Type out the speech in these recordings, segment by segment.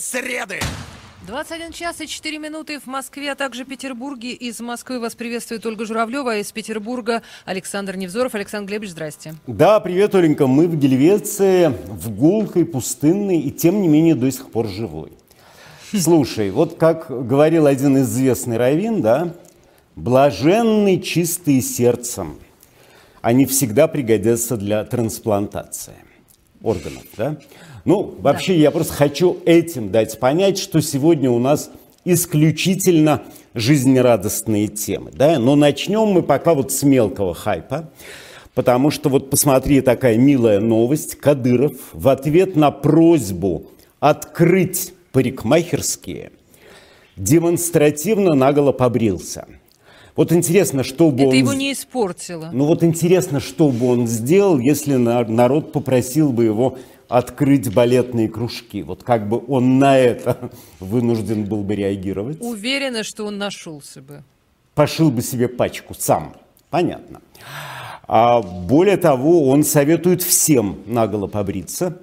Среды! 21 час и 4 минуты в Москве, а также Петербурге. Из Москвы вас приветствует Ольга Журавлева, а из Петербурга Александр Невзоров. Александр Глебович, здрасте. Да, привет, Оленька. Мы в Гельвеции, в гулкой, пустынной и тем не менее до сих пор живой. Слушай, вот как говорил один известный раввин, да, блаженный чистые сердцем, они всегда пригодятся для трансплантации органов, да? Ну, вообще, да. я просто хочу этим дать понять, что сегодня у нас исключительно жизнерадостные темы, да? Но начнем мы пока вот с мелкого хайпа, потому что вот посмотри, такая милая новость. Кадыров в ответ на просьбу открыть парикмахерские демонстративно наголо побрился – вот интересно, что бы Это он... его не испортило. Ну вот интересно, что бы он сделал, если народ попросил бы его открыть балетные кружки. Вот как бы он на это вынужден был бы реагировать. Уверена, что он нашелся бы. Пошил бы себе пачку сам. Понятно. А более того, он советует всем наголо побриться.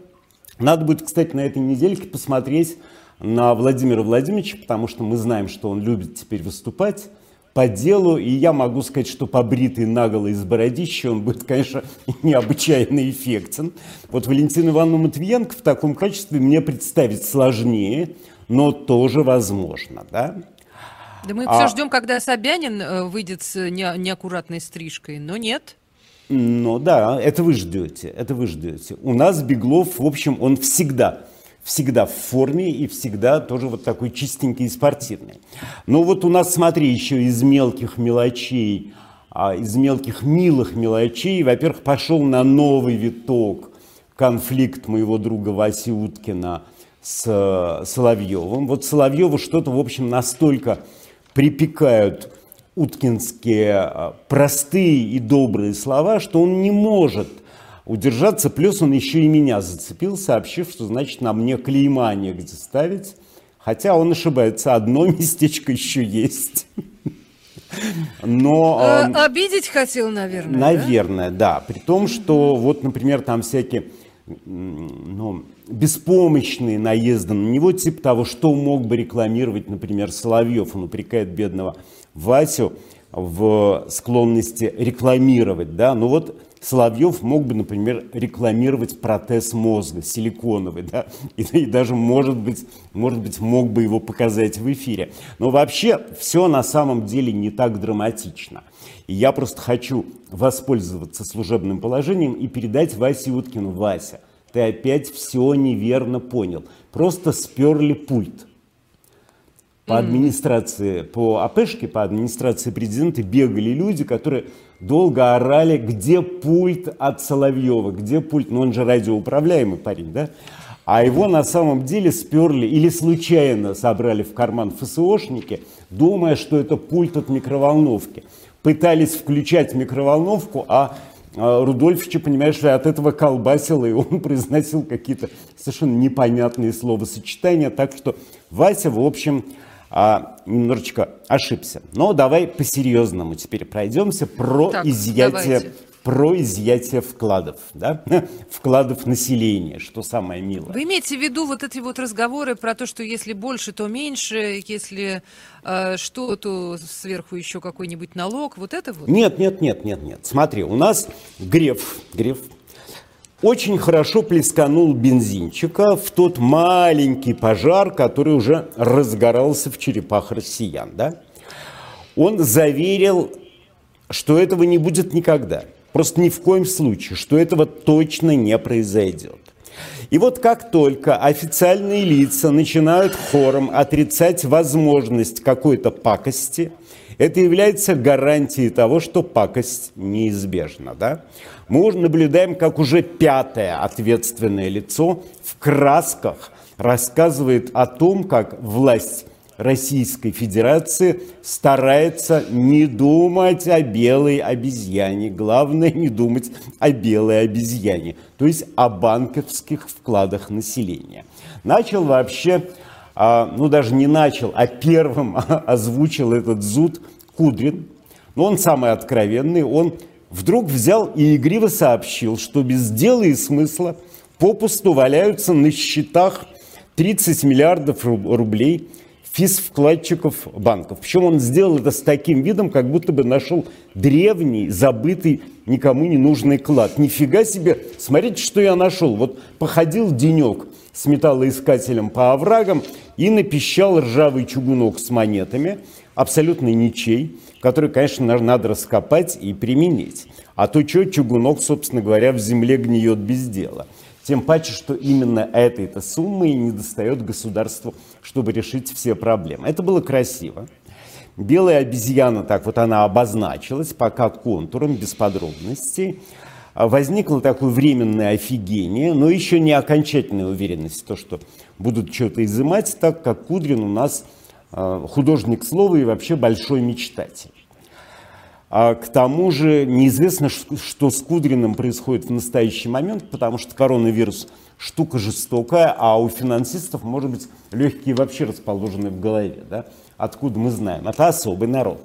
Надо будет, кстати, на этой недельке посмотреть на Владимира Владимировича, потому что мы знаем, что он любит теперь выступать по делу, и я могу сказать, что побритый наголо из бородища он будет, конечно, необычайно эффектен. Вот Валентину Ивановну Матвиенко в таком качестве мне представить сложнее, но тоже возможно, да? Да мы а... все ждем, когда Собянин э, выйдет с неаккуратной стрижкой, но нет. Ну да, это вы ждете, это вы ждете. У нас Беглов, в общем, он всегда всегда в форме и всегда тоже вот такой чистенький и спортивный. Но вот у нас, смотри, еще из мелких мелочей, а, из мелких милых мелочей, во-первых, пошел на новый виток конфликт моего друга Васи Уткина с э, Соловьевым. Вот Соловьеву что-то, в общем, настолько припекают уткинские э, простые и добрые слова, что он не может – удержаться. Плюс он еще и меня зацепил, сообщив, что значит на мне клейма негде ставить. Хотя он ошибается, одно местечко еще есть. Но... А, э, обидеть хотел, наверное, Наверное, да? да. При том, что вот, например, там всякие ну, беспомощные наезды на него, типа того, что мог бы рекламировать, например, Соловьев. Он упрекает бедного Васю в склонности рекламировать, да, ну вот Соловьев мог бы, например, рекламировать протез мозга, силиконовый, да, и, и даже, может быть, может быть, мог бы его показать в эфире. Но вообще все на самом деле не так драматично. И я просто хочу воспользоваться служебным положением и передать Васе Уткину. Вася, ты опять все неверно понял. Просто сперли пульт по администрации, по АПшке, по администрации президента бегали люди, которые долго орали, где пульт от Соловьева, где пульт, ну он же радиоуправляемый парень, да? А его на самом деле сперли или случайно собрали в карман ФСОшники, думая, что это пульт от микроволновки. Пытались включать микроволновку, а, а Рудольфича, понимаешь, от этого колбасило, и он произносил какие-то совершенно непонятные словосочетания. Так что Вася, в общем, а, немножечко ошибся. Но давай по-серьезному теперь пройдемся про так, изъятие про изъятие вкладов, да? вкладов населения, что самое милое. Вы имеете в виду вот эти вот разговоры про то, что если больше, то меньше, если э, что, то сверху еще какой-нибудь налог, вот это вот? Нет, нет, нет, нет, нет. Смотри, у нас Греф, Греф очень хорошо плесканул бензинчика в тот маленький пожар, который уже разгорался в черепах россиян. Да? Он заверил, что этого не будет никогда. Просто ни в коем случае, что этого точно не произойдет. И вот как только официальные лица начинают хором отрицать возможность какой-то пакости – это является гарантией того, что пакость неизбежна. Да? Мы наблюдаем, как уже пятое ответственное лицо в красках рассказывает о том, как власть Российской Федерации старается не думать о белой обезьяне. Главное не думать о белой обезьяне, то есть о банковских вкладах населения. Начал вообще а, ну даже не начал, а первым озвучил этот зуд Кудрин. Но он самый откровенный, он вдруг взял и игриво сообщил, что без дела и смысла попусту валяются на счетах 30 миллиардов рублей физ-вкладчиков банков. Причем он сделал это с таким видом, как будто бы нашел древний, забытый, никому не нужный клад. Нифига себе, смотрите, что я нашел. Вот походил денек с металлоискателем по оврагам и напищал ржавый чугунок с монетами, абсолютно ничей, который, конечно, надо раскопать и применить. А то что чугунок, собственно говоря, в земле гниет без дела. Тем паче, что именно этой-то суммы и не достает государству, чтобы решить все проблемы. Это было красиво. Белая обезьяна, так вот она обозначилась, пока контуром, без подробностей. Возникло такое временное офигение, но еще не окончательная уверенность в том, что будут что-то изымать, так как Кудрин у нас а, художник слова и вообще большой мечтатель. А к тому же неизвестно, что с Кудриным происходит в настоящий момент, потому что коронавирус штука жестокая, а у финансистов, может быть, легкие вообще расположены в голове. Да? Откуда мы знаем? Это особый народ.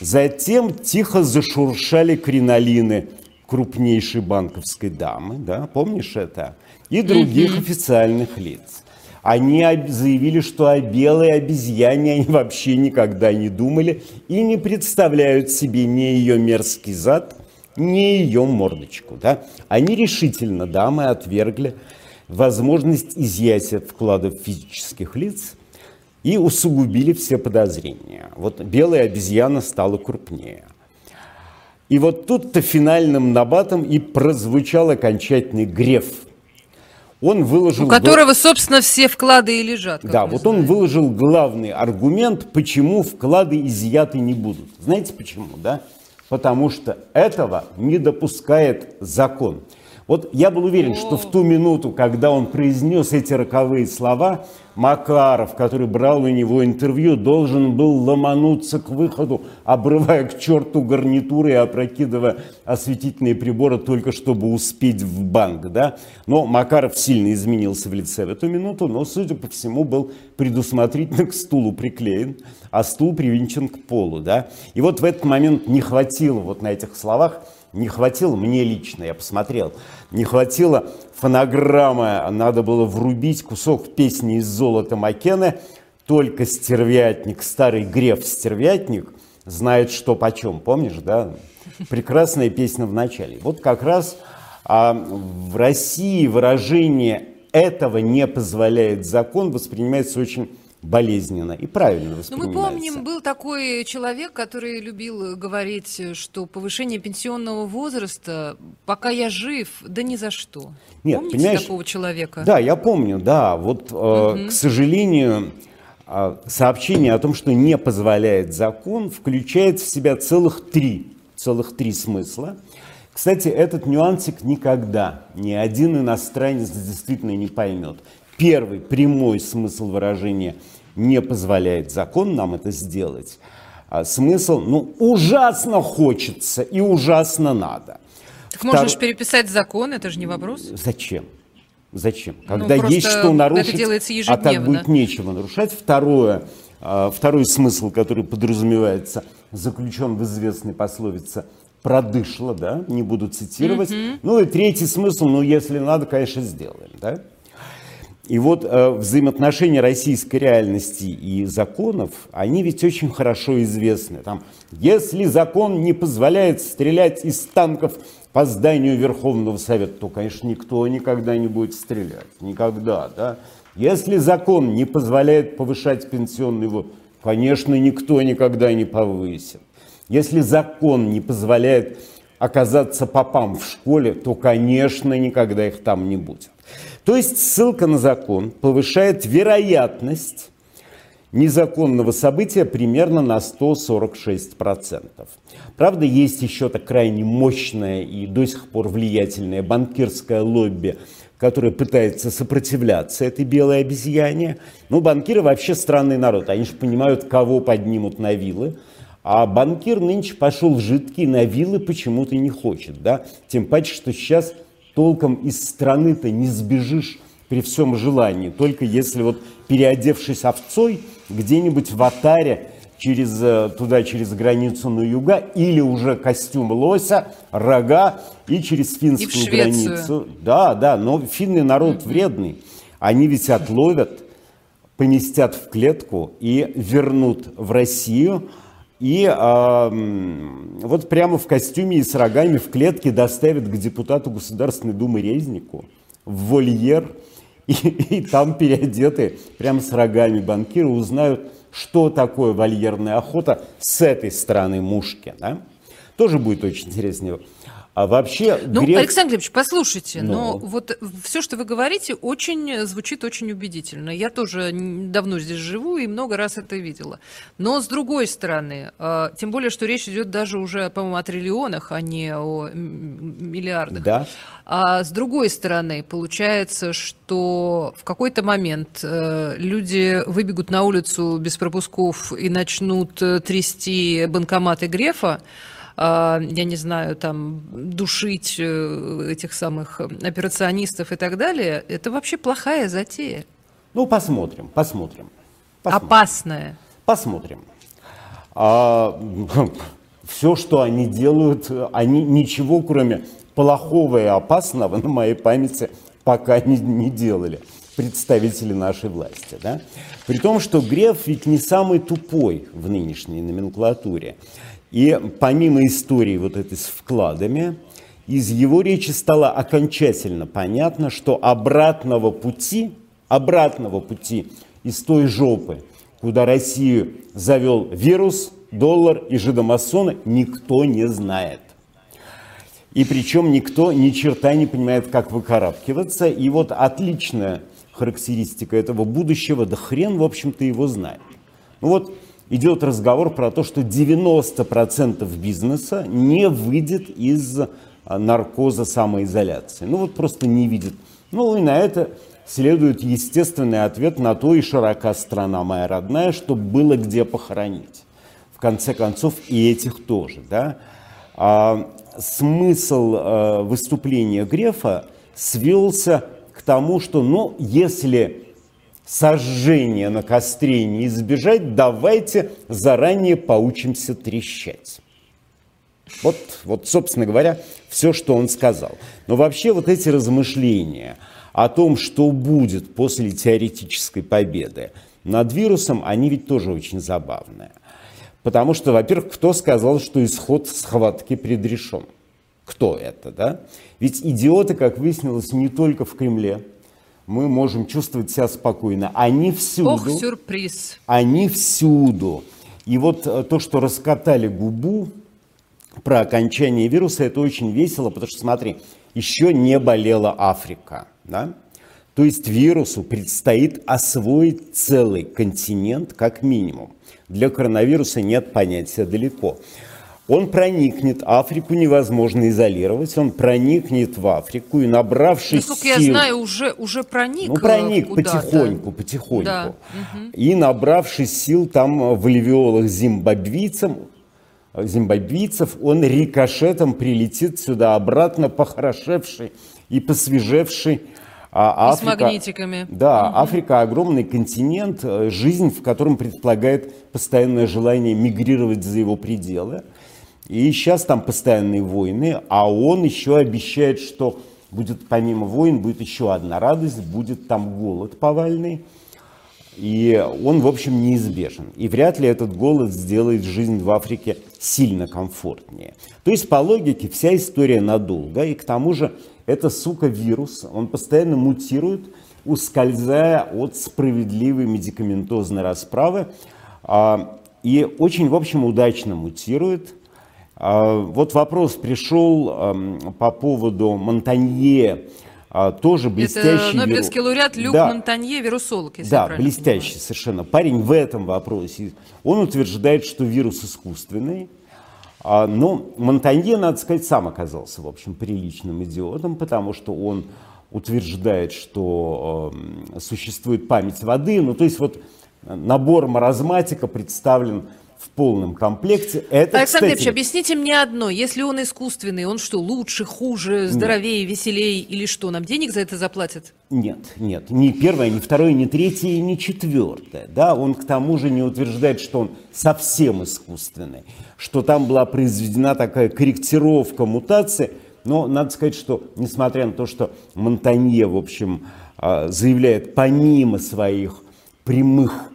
Затем тихо зашуршали кринолины крупнейшей банковской дамы, да, помнишь это? И других mm-hmm. официальных лиц. Они заявили, что о белой обезьяне они вообще никогда не думали и не представляют себе ни ее мерзкий зад, ни ее мордочку. Да? Они решительно, дамы, отвергли возможность изъятия вкладов физических лиц и усугубили все подозрения. Вот белая обезьяна стала крупнее. И вот тут-то финальным набатом и прозвучал окончательный греф – он выложил... У которого, собственно, все вклады и лежат. Да, вот знаем. он выложил главный аргумент, почему вклады изъяты не будут. Знаете почему, да? Потому что этого не допускает закон. Вот я был уверен, что в ту минуту, когда он произнес эти роковые слова, Макаров, который брал у него интервью, должен был ломануться к выходу, обрывая к черту гарнитуры и опрокидывая осветительные приборы только чтобы успеть в банк. Да? Но Макаров сильно изменился в лице в эту минуту, но, судя по всему, был предусмотрительно к стулу приклеен, а стул привинчен к полу. Да? И вот в этот момент не хватило вот на этих словах не хватило, мне лично, я посмотрел, не хватило фонограммы, надо было врубить кусок песни из золота Маккена, только стервятник, старый греф стервятник, знает, что почем, помнишь, да? Прекрасная песня в начале. Вот как раз а, в России выражение «этого не позволяет закон» воспринимается очень болезненно и правильно воспринимается. Ну, мы помним, был такой человек, который любил говорить, что повышение пенсионного возраста, пока я жив, да ни за что. Нет, Помните понимаешь, такого человека? Да, я помню, да. Вот, угу. к сожалению, э, сообщение о том, что не позволяет закон, включает в себя целых три, целых три смысла. Кстати, этот нюансик никогда ни один иностранец действительно не поймет. Первый прямой смысл выражения не позволяет закон нам это сделать. А смысл, ну, ужасно хочется и ужасно надо. Так Втор... можно же переписать закон, это же не вопрос. Зачем? Зачем? Ну, Когда ну, есть что нарушить, а так будет нечего нарушать. Второе, а, второй смысл, который подразумевается, заключен в известной пословице «продышло», да, не буду цитировать. Mm-hmm. Ну и третий смысл, ну если надо, конечно, сделаем, да. И вот э, взаимоотношения российской реальности и законов, они ведь очень хорошо известны. Там, если закон не позволяет стрелять из танков по зданию Верховного Совета, то, конечно, никто никогда не будет стрелять. Никогда, да? Если закон не позволяет повышать пенсионный возраст, конечно, никто никогда не повысит. Если закон не позволяет оказаться попам в школе, то, конечно, никогда их там не будет. То есть ссылка на закон повышает вероятность незаконного события примерно на 146%. Правда, есть еще так крайне мощное и до сих пор влиятельное банкирское лобби, которое пытается сопротивляться этой белой обезьяне. Ну, банкиры вообще странный народ. Они же понимают, кого поднимут на вилы. А банкир нынче пошел жидкий, на вилы почему-то не хочет. Да? Тем паче, что сейчас толком из страны-то не сбежишь при всем желании, только если вот переодевшись овцой где-нибудь в Атаре через, э, туда через границу на юга, или уже костюм лося, рога и через финскую и границу. Да, да, но финный народ mm-hmm. вредный. Они ведь отловят, поместят в клетку и вернут в Россию. И э, вот прямо в костюме и с рогами в клетке доставят к депутату Государственной Думы Резнику в вольер. И, и там переодеты прямо с рогами банкиры узнают, что такое вольерная охота с этой стороны мушки. Да? Тоже будет очень интересно. А вообще ну, грех... Александр Глебович, послушайте, Ну. но вот все, что вы говорите, очень звучит очень убедительно. Я тоже давно здесь живу и много раз это видела. Но с другой стороны, э, тем более, что речь идет даже уже, по-моему, о триллионах, а не о миллиардах. Да. А с другой стороны, получается, что в какой-то момент э, люди выбегут на улицу без пропусков и начнут э, трясти банкоматы Грефа, а, я не знаю, там, душить э, этих самых операционистов и так далее, это вообще плохая затея. Ну, посмотрим, посмотрим. посмотрим. Опасная. Посмотрим. все, что они делают, они ничего, кроме плохого и опасного, на моей памяти, пока не, не делали представители нашей власти. Да? При том, что Греф ведь не самый тупой в нынешней номенклатуре. И помимо истории вот этой с вкладами, из его речи стало окончательно понятно, что обратного пути, обратного пути из той жопы, куда Россию завел вирус, доллар и жидомасоны, никто не знает. И причем никто ни черта не понимает, как выкарабкиваться. И вот отличная характеристика этого будущего, да хрен, в общем-то, его знает. Ну вот идет разговор про то, что 90% бизнеса не выйдет из а, наркоза самоизоляции. Ну вот просто не видит. Ну и на это следует естественный ответ на то и широка страна моя родная, чтобы было где похоронить. В конце концов и этих тоже. Да? А, смысл а, выступления Грефа свелся к тому, что ну, если сожжение на костре не избежать, давайте заранее поучимся трещать. Вот, вот, собственно говоря, все, что он сказал. Но вообще вот эти размышления о том, что будет после теоретической победы над вирусом, они ведь тоже очень забавные. Потому что, во-первых, кто сказал, что исход схватки предрешен? Кто это, да? Ведь идиоты, как выяснилось, не только в Кремле. Мы можем чувствовать себя спокойно. Они всюду. Ох, сюрприз. Они всюду. И вот э, то, что раскатали губу про окончание вируса, это очень весело, потому что, смотри, еще не болела Африка. Да? То есть вирусу предстоит освоить целый континент как минимум. Для коронавируса нет понятия далеко. Он проникнет, Африку невозможно изолировать, он проникнет в Африку и набравшись Насколько сил... я знаю, уже, уже проник. Ну, э, проник куда-то. потихоньку, потихоньку. Да. И набравшись сил там в альвеолах зимбабвийцам, зимбабвийцев, он рикошетом прилетит сюда обратно, похорошевший и посвежевший. А И с магнитиками. Да, Африка огромный континент, э, жизнь в котором предполагает постоянное желание мигрировать за его пределы. И сейчас там постоянные войны, а он еще обещает, что будет помимо войн, будет еще одна радость, будет там голод повальный. И он, в общем, неизбежен. И вряд ли этот голод сделает жизнь в Африке сильно комфортнее. То есть, по логике, вся история надолго. И к тому же, это, сука, вирус. Он постоянно мутирует, ускользая от справедливой медикаментозной расправы. А, И очень, в общем, удачно мутирует. А, Вот вопрос пришел по поводу Монтанье, а, тоже блестящий... Это Нобелевский вирус. лауреат Люк Да. Монтанье, вирусолог, если Да, блестящий совершенно парень в этом вопросе. Он утверждает, что вирус искусственный. А, Но Монтанье, надо сказать, сам оказался, в общем, приличным идиотом, потому что он утверждает, что существует память воды. Ну, то есть вот набор маразматика представлен в полном комплекте. Это, Александр кстати, Ильич, объясните мне одно. Если он искусственный, он что, лучше, хуже, здоровее, веселее или что? Нам денег за это заплатят? Нет, нет, ни первое, ни второе, ни третье, ни четвертое. Да, он к тому же не утверждает, что он совсем искусственный, что там была произведена такая корректировка мутации. Но надо сказать, что несмотря на то, что Монтанье, в общем, а, заявляет помимо своих прямых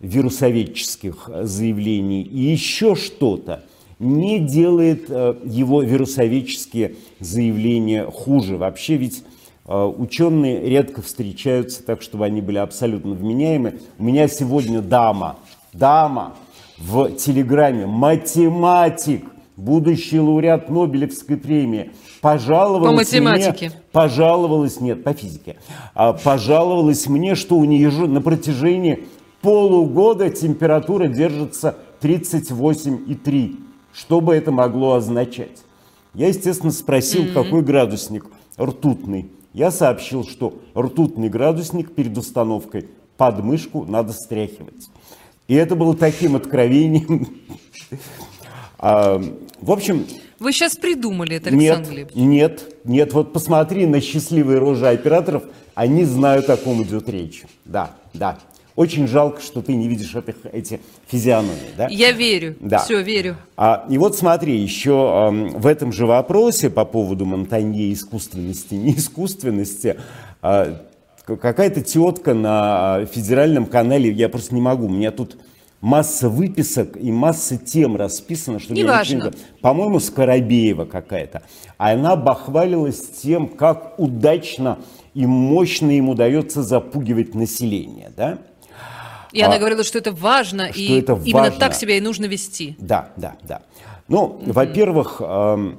вирусоведческих заявлений и еще что-то, не делает э, его вирусоведческие заявления хуже. Вообще ведь э, ученые редко встречаются так, чтобы они были абсолютно вменяемы. У меня сегодня дама, дама в Телеграме, математик, будущий лауреат Нобелевской премии, пожаловалась по математике. Мне, пожаловалась, нет, по физике, а, пожаловалась мне, что у нее на протяжении полугода температура держится 38,3. Что бы это могло означать? Я, естественно, спросил, mm-hmm. какой градусник ртутный. Я сообщил, что ртутный градусник перед установкой под мышку надо стряхивать. И это было таким откровением. А, в общем... Вы сейчас придумали это, Александр Нет, нет, нет. Вот посмотри на счастливые рожи операторов. Они знают, о ком идет речь. Да, да. Очень жалко, что ты не видишь этих, эти физиономии. Да? Я верю. Да. Все, верю. А, и вот смотри, еще э, в этом же вопросе по поводу Монтанье искусственности, неискусственности, э, какая-то тетка на федеральном канале, я просто не могу, у меня тут масса выписок и масса тем расписано, что не важно. По-моему, Скоробеева какая-то. А она бахвалилась тем, как удачно и мощно им удается запугивать население, да? И а, она говорила, что это важно, что и это именно важно. так себя и нужно вести. Да, да, да. Ну, угу. во-первых, э,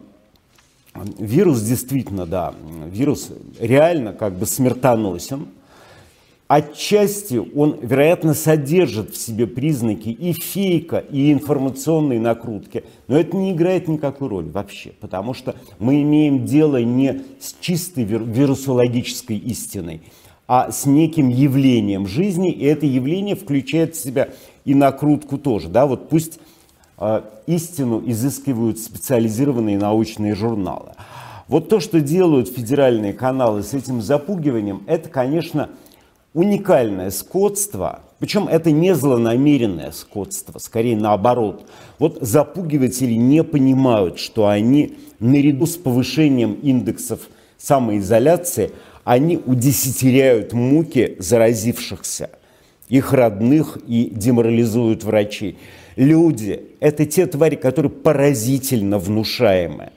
вирус действительно, да, вирус реально как бы смертоносен. Отчасти он, вероятно, содержит в себе признаки и фейка, и информационной накрутки, но это не играет никакой роли вообще, потому что мы имеем дело не с чистой вирусологической истиной, а с неким явлением жизни, и это явление включает в себя и накрутку тоже. Да? Вот пусть э, истину изыскивают специализированные научные журналы. Вот то, что делают федеральные каналы с этим запугиванием, это, конечно, уникальное скотство, причем это не злонамеренное скотство, скорее наоборот. Вот запугиватели не понимают, что они наряду с повышением индексов самоизоляции – они удесятеряют муки заразившихся, их родных и деморализуют врачей. Люди – это те твари, которые поразительно внушаемы.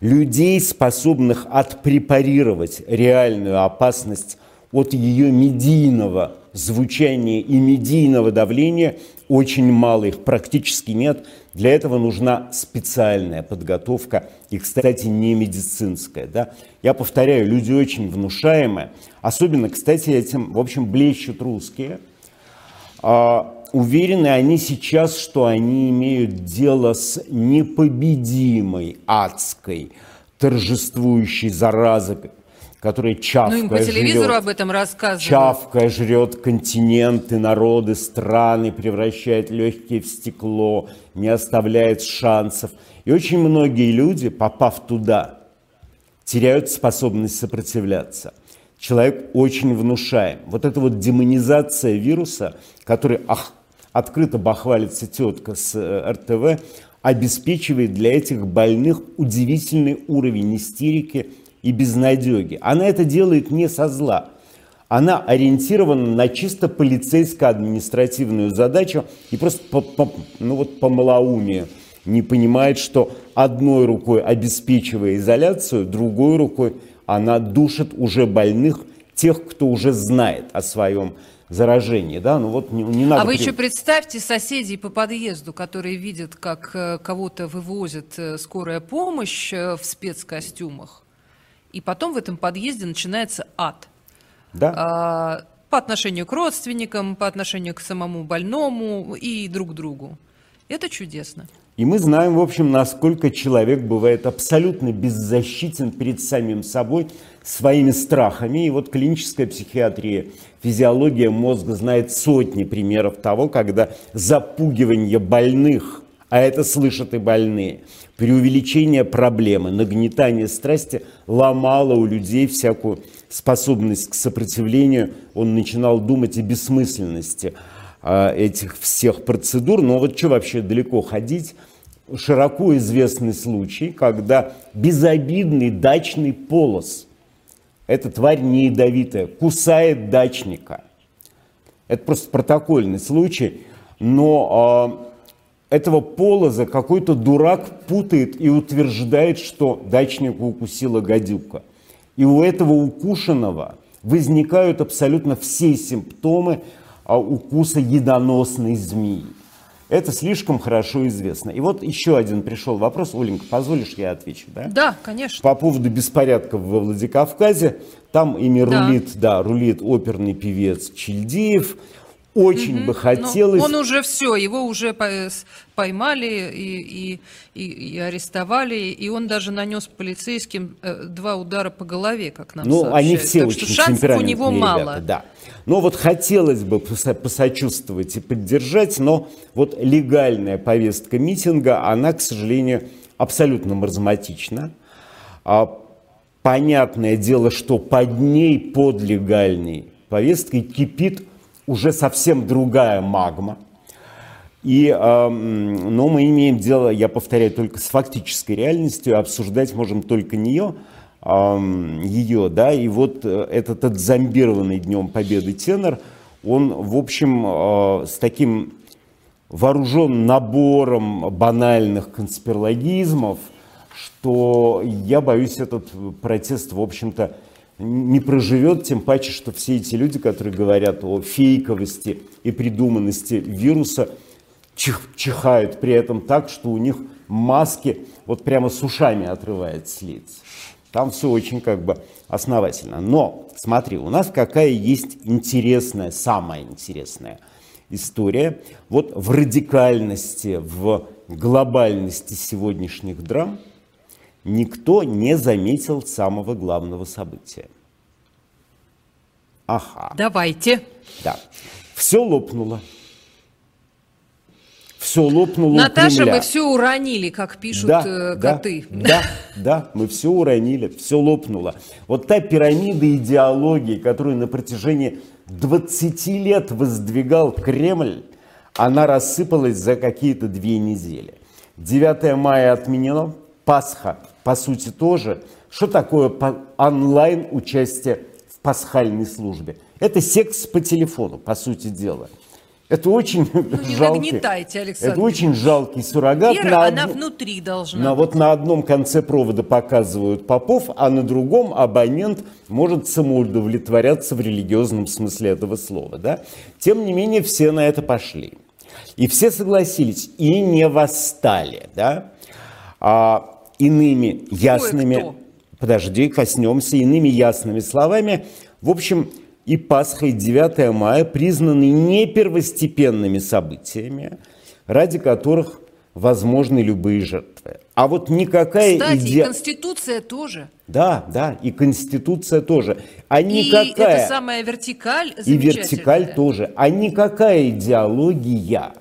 Людей, способных отпрепарировать реальную опасность от ее медийного звучания и медийного давления очень мало, их практически нет. Для этого нужна специальная подготовка, и, кстати, не медицинская. Да? Я повторяю, люди очень внушаемые, особенно, кстати, этим, в общем, блещут русские. А, уверены они сейчас, что они имеют дело с непобедимой адской, торжествующей заразой, которая чавкая Ну, им по телевизору жрет, об этом рассказывают. Чавкая жрет континенты, народы, страны, превращает легкие в стекло, не оставляет шансов. И очень многие люди, попав туда, теряют способность сопротивляться. Человек очень внушаем. Вот эта вот демонизация вируса, который ах, открыто бахвалится тетка с э, РТВ, обеспечивает для этих больных удивительный уровень истерики и безнадеги. Она это делает не со зла. Она ориентирована на чисто полицейско-административную задачу и просто по, по, ну вот по малоумию не понимает, что одной рукой обеспечивая изоляцию, другой рукой она душит уже больных, тех, кто уже знает о своем заражении, да, ну вот не, не надо... А вы еще представьте соседей по подъезду, которые видят, как э, кого-то вывозят э, скорая помощь э, в спецкостюмах, и потом в этом подъезде начинается ад. Да. А, по отношению к родственникам, по отношению к самому больному и друг другу. Это чудесно. И мы знаем, в общем, насколько человек бывает абсолютно беззащитен перед самим собой, своими страхами. И вот клиническая психиатрия, физиология мозга знает сотни примеров того, когда запугивание больных, а это слышат и больные, преувеличение проблемы, нагнетание страсти ломало у людей всякую способность к сопротивлению. Он начинал думать о бессмысленности а, этих всех процедур. Но вот что вообще далеко ходить? Широко известный случай, когда безобидный дачный полос, эта тварь не ядовитая, кусает дачника. Это просто протокольный случай, но э, этого полоза какой-то дурак путает и утверждает, что дачника укусила гадюка. И у этого укушенного возникают абсолютно все симптомы а, укуса едоносной змеи. Это слишком хорошо известно. И вот еще один пришел вопрос. Оленька, позволишь, я отвечу, да? Да, конечно. По поводу беспорядков во Владикавказе. Там ими да. рулит, да, рулит оперный певец Чильдеев. Очень угу. бы хотелось... Но он уже все, его уже поймали и, и, и, арестовали, и он даже нанес полицейским э, два удара по голове, как нам Ну, сообщают. они все так очень что шансов у него ребята, мало. Да. Но вот хотелось бы посочувствовать и поддержать, но вот легальная повестка митинга, она, к сожалению, абсолютно маразматична. А понятное дело, что под ней, под легальной повесткой, кипит уже совсем другая магма. И, э, но мы имеем дело, я повторяю, только с фактической реальностью, обсуждать можем только нее – ее, да, и вот э, этот отзомбированный Днем Победы тенор, он, в общем, э, с таким вооружен набором банальных конспирологизмов, что я боюсь, этот протест, в общем-то, не проживет, тем паче, что все эти люди, которые говорят о фейковости и придуманности вируса, чих, чихают при этом так, что у них маски вот прямо с ушами отрывает с лиц. Там все очень как бы основательно. Но смотри, у нас какая есть интересная, самая интересная история. Вот в радикальности, в глобальности сегодняшних драм никто не заметил самого главного события. Ага. Давайте. Да. Все лопнуло все лопнуло Наташа, мы все уронили, как пишут да, э, коты. Да, да, да, мы все уронили, все лопнуло. Вот та пирамида идеологии, которую на протяжении 20 лет воздвигал Кремль, она рассыпалась за какие-то две недели. 9 мая отменено, Пасха, по сути, тоже. Что такое онлайн участие в пасхальной службе? Это секс по телефону, по сути дела – это очень ну, не жалкий. нагнетайте, Александр. Это очень жалкий суррогат. Вера, на она од... внутри должна. На, вот на одном конце провода показывают попов, а на другом абонент может самоудовлетворяться в религиозном смысле этого слова. Да? Тем не менее, все на это пошли. И все согласились и не восстали. Да? А, иными ясными... Кое-кто. Подожди, коснемся. Иными ясными словами. В общем, и Пасха, и 9 мая признаны не первостепенными событиями, ради которых возможны любые жертвы. А вот никакая Кстати, иде... и Конституция тоже. Да, да, и Конституция тоже. А и никакая... это самая вертикаль И вертикаль тоже. А никакая идеология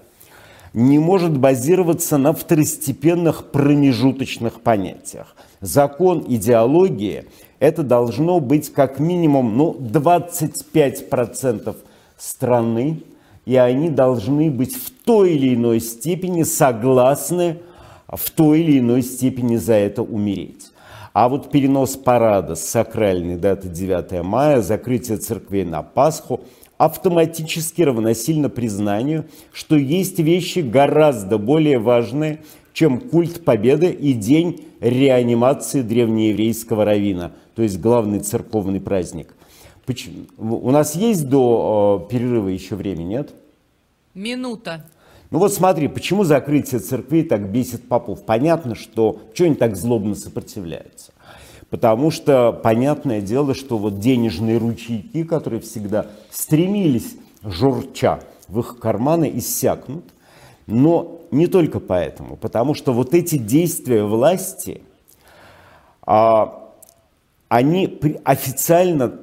не может базироваться на второстепенных промежуточных понятиях. Закон идеологии это должно быть как минимум ну, 25% страны, и они должны быть в той или иной степени согласны в той или иной степени за это умереть. А вот перенос парада с сакральной даты 9 мая, закрытие церквей на Пасху автоматически равносильно признанию, что есть вещи гораздо более важные, чем культ победы и день реанимации древнееврейского равина, то есть главный церковный праздник. У нас есть до э, перерыва еще время, нет? Минута. Ну вот смотри, почему закрытие церквей так бесит попов? Понятно, что что они так злобно сопротивляются. Потому что понятное дело, что вот денежные ручейки, которые всегда стремились, журча, в их карманы иссякнут. Но не только поэтому, потому что вот эти действия власти, а, они официально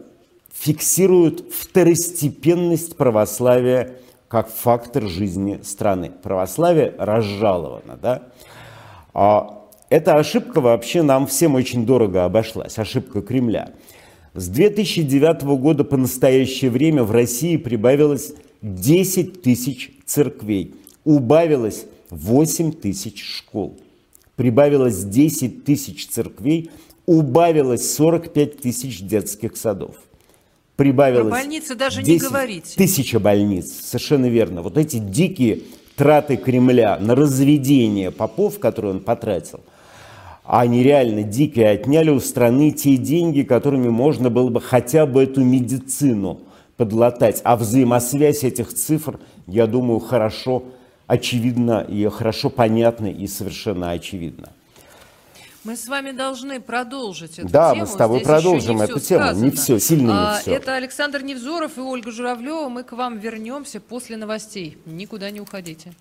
фиксируют второстепенность православия как фактор жизни страны. Православие разжаловано. Да? Эта ошибка вообще нам всем очень дорого обошлась, ошибка Кремля. С 2009 года по настоящее время в России прибавилось 10 тысяч церквей, убавилось 8 тысяч школ, прибавилось 10 тысяч церквей, убавилось 45 тысяч детских садов. Прибавилось Про больницы даже не говорить. Тысяча больниц, совершенно верно. Вот эти дикие траты Кремля на разведение попов, которые он потратил, они реально дикие отняли у страны те деньги, которыми можно было бы хотя бы эту медицину подлатать. А взаимосвязь этих цифр, я думаю, хорошо очевидна и хорошо понятна и совершенно очевидна. Мы с вами должны продолжить эту да, тему. мы с тобой Здесь продолжим эту тему. Сказано. Не все, сильно не а, все. Это Александр Невзоров и Ольга Журавлева. Мы к вам вернемся после новостей. Никуда не уходите.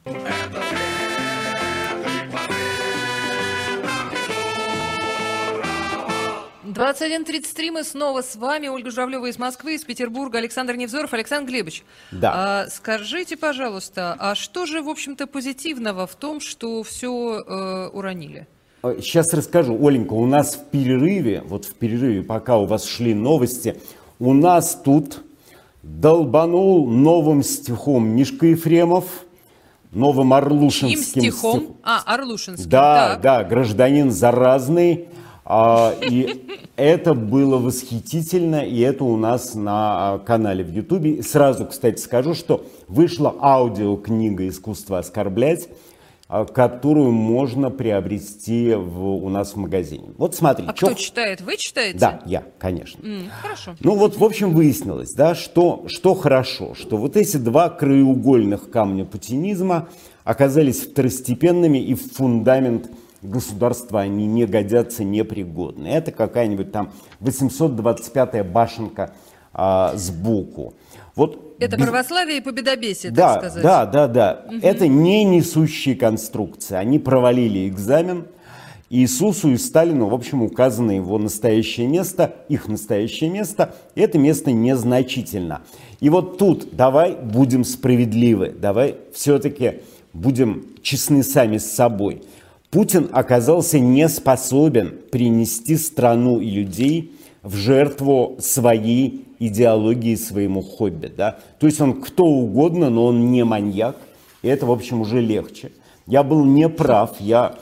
21.33 мы снова с вами. Ольга Журавлева из Москвы, из Петербурга, Александр Невзоров. Александр Глебович, да. а, скажите, пожалуйста, а что же, в общем-то, позитивного в том, что все э, уронили? Сейчас расскажу. Оленька, у нас в перерыве, вот в перерыве, пока у вас шли новости, у нас тут долбанул новым стихом Мишка Ефремов, новым орлушинским Им стихом? стих... А, орлушинским, Да, так. да, гражданин заразный. А, и это было восхитительно, и это у нас на а, канале в Ютубе. Сразу, кстати, скажу, что вышла аудиокнига «Искусство оскорблять», а, которую можно приобрести в, у нас в магазине. Вот смотри. А чё... кто читает? Вы читаете? Да, я, конечно. М, хорошо. Ну вот, в общем, выяснилось, да, что, что хорошо, что вот эти два краеугольных камня путинизма оказались второстепенными и в фундамент государства они не годятся, непригодны. Это какая-нибудь там 825-я башенка а, сбоку. Вот Это без... православие и победобесие, да, так сказать. Да, да, да. Угу. Это не несущие конструкции. Они провалили экзамен. Иисусу и Сталину, в общем, указано его настоящее место, их настоящее место, это место незначительно. И вот тут давай будем справедливы, давай все-таки будем честны сами с собой. Путин оказался не способен принести страну и людей в жертву своей идеологии, своему хобби. Да? То есть он кто угодно, но он не маньяк, и это, в общем, уже легче. Я был неправ, я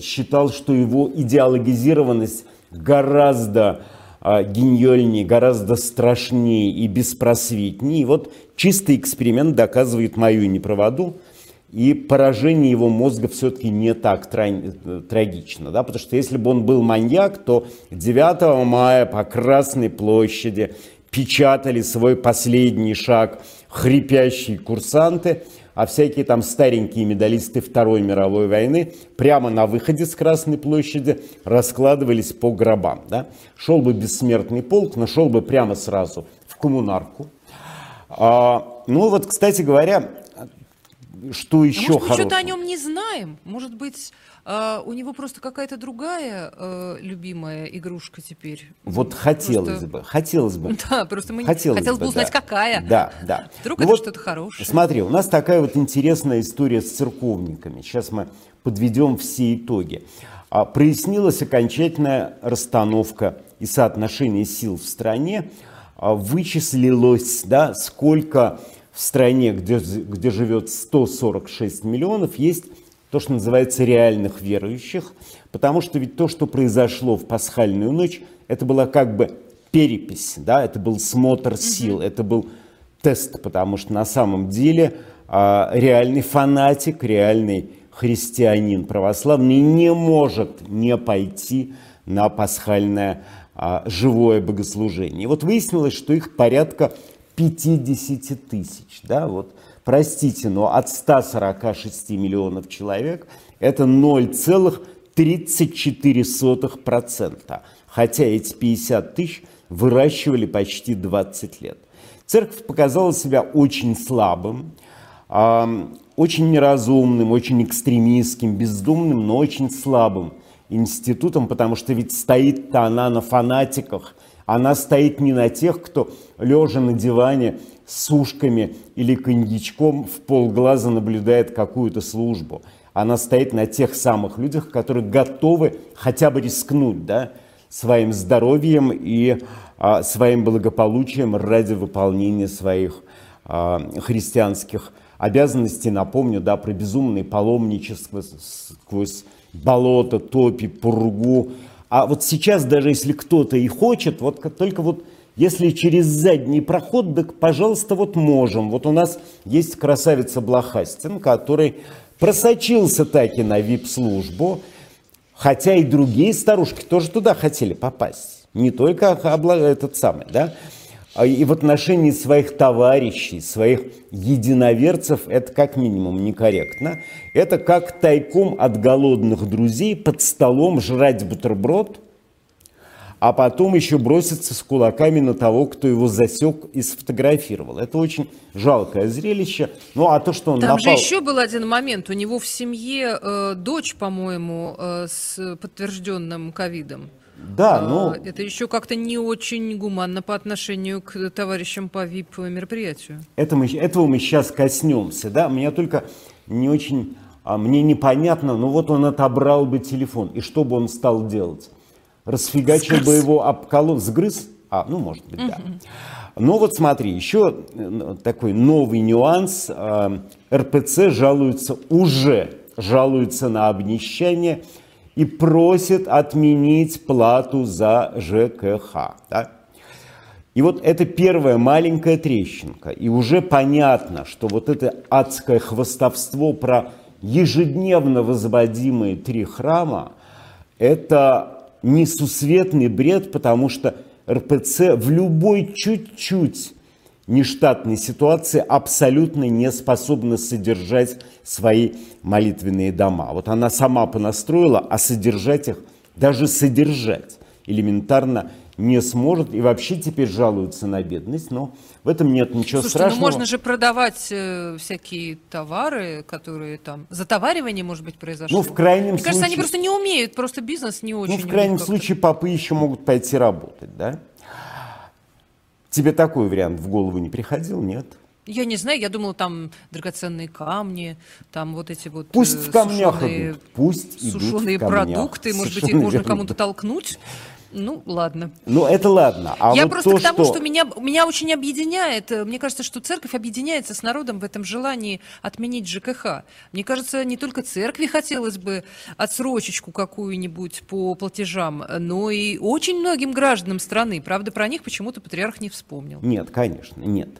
считал, что его идеологизированность гораздо а, гениальнее, гораздо страшнее и беспросветнее. И вот чистый эксперимент доказывает мою неправоту – и поражение его мозга все-таки не так трагично. Да? Потому что если бы он был маньяк, то 9 мая по Красной площади печатали свой последний шаг хрипящие курсанты, а всякие там старенькие медалисты Второй мировой войны прямо на выходе с Красной площади раскладывались по гробам. Да? Шел бы бессмертный полк, но шел бы прямо сразу в коммунарку. А, ну вот, кстати говоря, что еще а может, хорошего? мы что-то о нем не знаем. Может быть, э, у него просто какая-то другая э, любимая игрушка теперь. Вот хотелось просто... бы, хотелось бы. Да, просто мы хотелось, хотелось бы узнать, да. какая. Да, да. Вдруг ну это вот, что-то хорошее. Смотри, у нас такая вот интересная история с церковниками. Сейчас мы подведем все итоги. А, прояснилась окончательная расстановка и соотношение сил в стране. А, вычислилось, да, сколько в стране, где, где живет 146 миллионов, есть то, что называется реальных верующих, потому что ведь то, что произошло в пасхальную ночь, это была как бы перепись, да, это был смотр сил, это был тест, потому что на самом деле а, реальный фанатик, реальный христианин православный не может не пойти на пасхальное а, живое богослужение. И вот выяснилось, что их порядка 50 тысяч. Да, вот, простите, но от 146 миллионов человек это 0,34%. Хотя эти 50 тысяч выращивали почти 20 лет. Церковь показала себя очень слабым, очень неразумным, очень экстремистским, бездумным, но очень слабым институтом, потому что ведь стоит-то она на фанатиках – она стоит не на тех, кто лежа на диване с ушками или коньячком в полглаза наблюдает какую-то службу. Она стоит на тех самых людях, которые готовы хотя бы рискнуть да, своим здоровьем и а, своим благополучием ради выполнения своих а, христианских обязанностей. Напомню да, про безумное паломничество сквозь болото, топи, пургу, А вот сейчас, даже если кто-то и хочет, вот только вот если через задний проход, так, пожалуйста, вот можем. Вот у нас есть красавица Блохастин, который просочился таки на вип-службу, хотя и другие старушки тоже туда хотели попасть. Не только этот самый, да. А и в отношении своих товарищей, своих единоверцев это как минимум некорректно. Это как тайком от голодных друзей под столом жрать бутерброд, а потом еще броситься с кулаками на того, кто его засек и сфотографировал. Это очень жалкое зрелище. Ну а то, что он Там напал... же еще был один момент. У него в семье э, дочь, по-моему, э, с подтвержденным ковидом. Да, но... Ну. Это еще как-то не очень гуманно по отношению к товарищам по ВИП-мероприятию. Это мы, этого мы сейчас коснемся, да? Меня только не очень... А мне непонятно, ну вот он отобрал бы телефон, и что бы он стал делать? Расфигачил Сгрыз. бы его об колонн, сгрыз? А, ну, может быть, да. Но вот смотри, еще э, такой новый нюанс. А, РПЦ жалуется уже, жалуется на обнищание – и просит отменить плату за ЖКХ. Да? И вот это первая маленькая трещинка. И уже понятно, что вот это адское хвостовство про ежедневно возводимые три храма, это несусветный бред, потому что РПЦ в любой чуть-чуть нештатной ситуации абсолютно не способна содержать свои молитвенные дома. Вот она сама понастроила, а содержать их, даже содержать элементарно не сможет и вообще теперь жалуются на бедность, но в этом нет ничего Слушайте, страшного. ну можно же продавать э, всякие товары, которые там... Затоваривание, может быть, произошло? Ну, в крайнем Мне случае... кажется, они просто не умеют, просто бизнес не очень. Ну, в крайнем случае, попы еще могут пойти работать, да? Тебе такой вариант в голову не приходил, нет? Я не знаю, я думала, там драгоценные камни, там вот эти вот Пусть э, в камнях сушеные, идут, пусть сушеные идут в камнях. продукты, может быть, их Совершенно можно кому-то толкнуть. Ну, ладно. Ну, это ладно. А я вот просто то, к тому, что... что меня, меня очень объединяет, э, мне кажется, что церковь объединяется с народом в этом желании отменить ЖКХ. Мне кажется, не только церкви хотелось бы отсрочечку какую-нибудь по платежам, но и очень многим гражданам страны. Правда, про них почему-то патриарх не вспомнил. Нет, конечно, нет.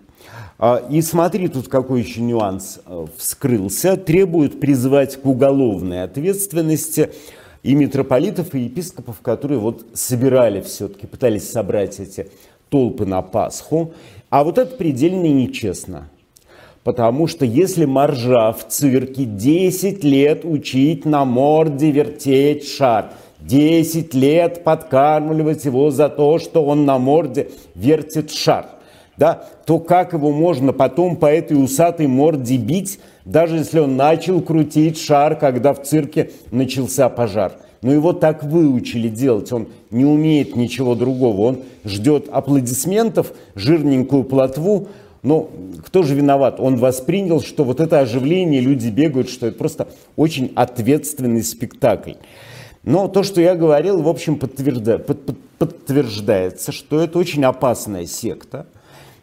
А, И смотри, тут какой еще нюанс э, вскрылся. Требуют призвать к уголовной ответственности и митрополитов, и епископов, которые вот собирали все-таки, пытались собрать эти толпы на Пасху. А вот это предельно нечестно. Потому что если моржа в цирке 10 лет учить на морде вертеть шар, 10 лет подкармливать его за то, что он на морде вертит шар, да, то как его можно потом по этой усатой морде бить, даже если он начал крутить шар, когда в цирке начался пожар. Но его так выучили делать, он не умеет ничего другого, он ждет аплодисментов, жирненькую плотву, но кто же виноват? Он воспринял, что вот это оживление, люди бегают, что это просто очень ответственный спектакль. Но то, что я говорил, в общем, подтвержда- под- под- подтверждается, что это очень опасная секта,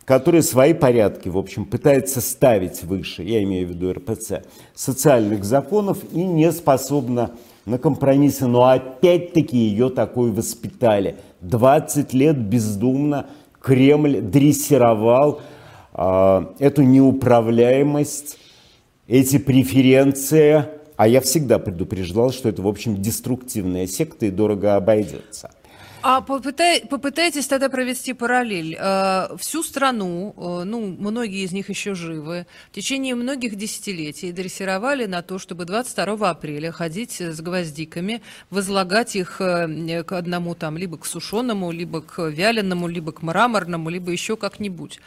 которая свои порядки, в общем, пытается ставить выше, я имею в виду РПЦ, социальных законов и не способна на компромиссы. Но опять-таки ее такой воспитали. 20 лет бездумно Кремль дрессировал э, эту неуправляемость, эти преференции. А я всегда предупреждал, что это, в общем, деструктивная секта и дорого обойдется. А попытай, попытайтесь тогда провести параллель. Э, Всю страну, э, ну, многие из них еще живы, в течение многих десятилетий дрессировали на то, чтобы 22 апреля ходить с гвоздиками, возлагать их э, к одному там, либо к сушеному, либо к вяленому, либо к мраморному, либо еще как-нибудь.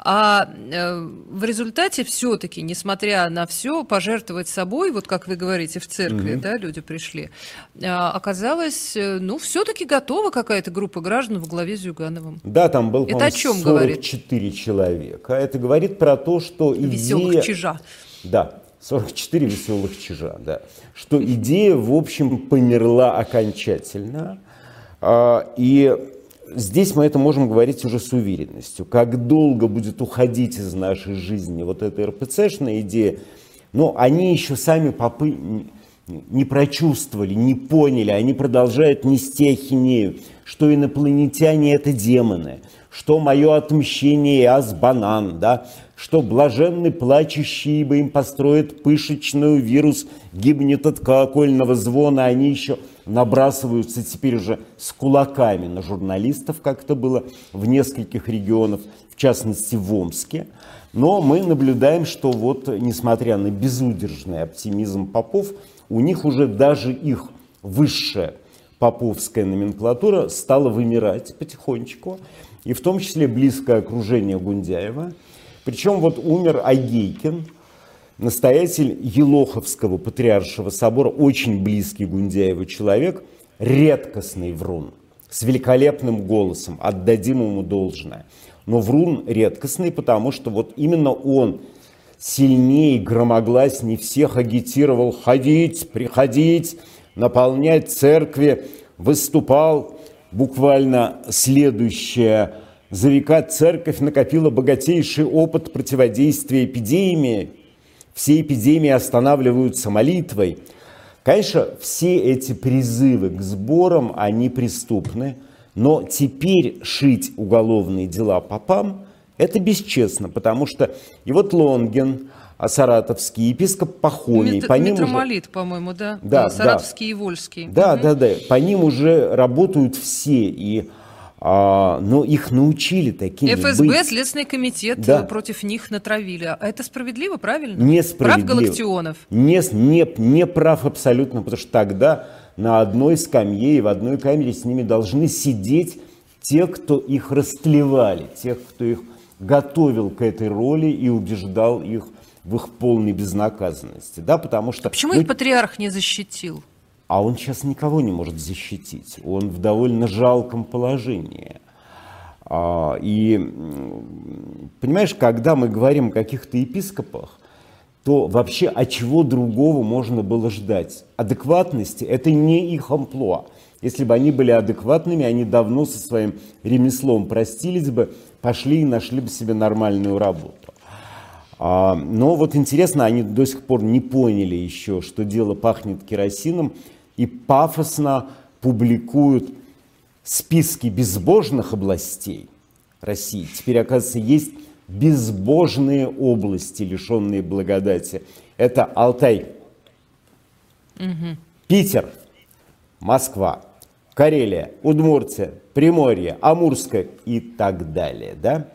А э, в результате все-таки, несмотря на все, пожертвовать собой, вот как вы говорите, в церкви, да, люди пришли, э, оказалось, э, ну, все-таки готова какая-то группа граждан в главе с Зюгановым. Да, там был, Это о чем говорит? 44 человека. Это говорит про то, что идея... Веселых чижа. Да, 44 веселых чижа, да. Что идея, в общем, померла окончательно. А, И здесь мы это можем говорить уже с уверенностью. Как долго будет уходить из нашей жизни вот эта РПЦшная идея, но они еще сами попы не прочувствовали, не поняли, они продолжают нести ахинею, что инопланетяне – это демоны, что мое отмщение – азбанан, да, что блаженный плачущий, ибо им построит пышечную вирус, гибнет от колокольного звона, они еще набрасываются теперь уже с кулаками на журналистов, как это было в нескольких регионах, в частности в Омске. Но мы наблюдаем, что вот, несмотря на безудержный оптимизм попов, у них уже даже их высшая поповская номенклатура стала вымирать потихонечку, и в том числе близкое окружение Гундяева. Причем вот умер Агейкин, настоятель Елоховского патриаршего собора, очень близкий Гундяеву человек, редкостный врун, с великолепным голосом, отдадим ему должное. Но врун редкостный, потому что вот именно он сильнее, громогласнее всех агитировал ходить, приходить, наполнять церкви, выступал буквально следующее. За века церковь накопила богатейший опыт противодействия эпидемии. Все эпидемии останавливаются молитвой. Конечно, все эти призывы к сборам, они преступны, но теперь шить уголовные дела попам – это бесчестно, потому что и вот Лонгин, а саратовский, епископ Пахомий. Мит, по ним митромолит, уже... по-моему, да? Да, Саратовский да. и Вольский. Да, угу. да, да. По ним уже работают все. И а, но их научили такими ФСБ, быть. Следственный комитет да. против них натравили. А это справедливо, правильно? Несправедливо. Прав Галактионов? Не, не, не прав абсолютно, потому что тогда на одной скамье и в одной камере с ними должны сидеть те, кто их растлевали, тех, кто их готовил к этой роли и убеждал их в их полной безнаказанности. Да, потому что, а почему ну, их патриарх не защитил? А он сейчас никого не может защитить. Он в довольно жалком положении. А, и, понимаешь, когда мы говорим о каких-то епископах, то вообще от чего другого можно было ждать? Адекватности – это не их амплуа. Если бы они были адекватными, они давно со своим ремеслом простились бы, пошли и нашли бы себе нормальную работу. А, но вот интересно, они до сих пор не поняли еще, что дело пахнет керосином, и пафосно публикуют списки безбожных областей России. Теперь, оказывается, есть безбожные области, лишенные благодати. Это Алтай, угу. Питер, Москва, Карелия, Удмуртия, Приморье, Амурская и так далее. Да?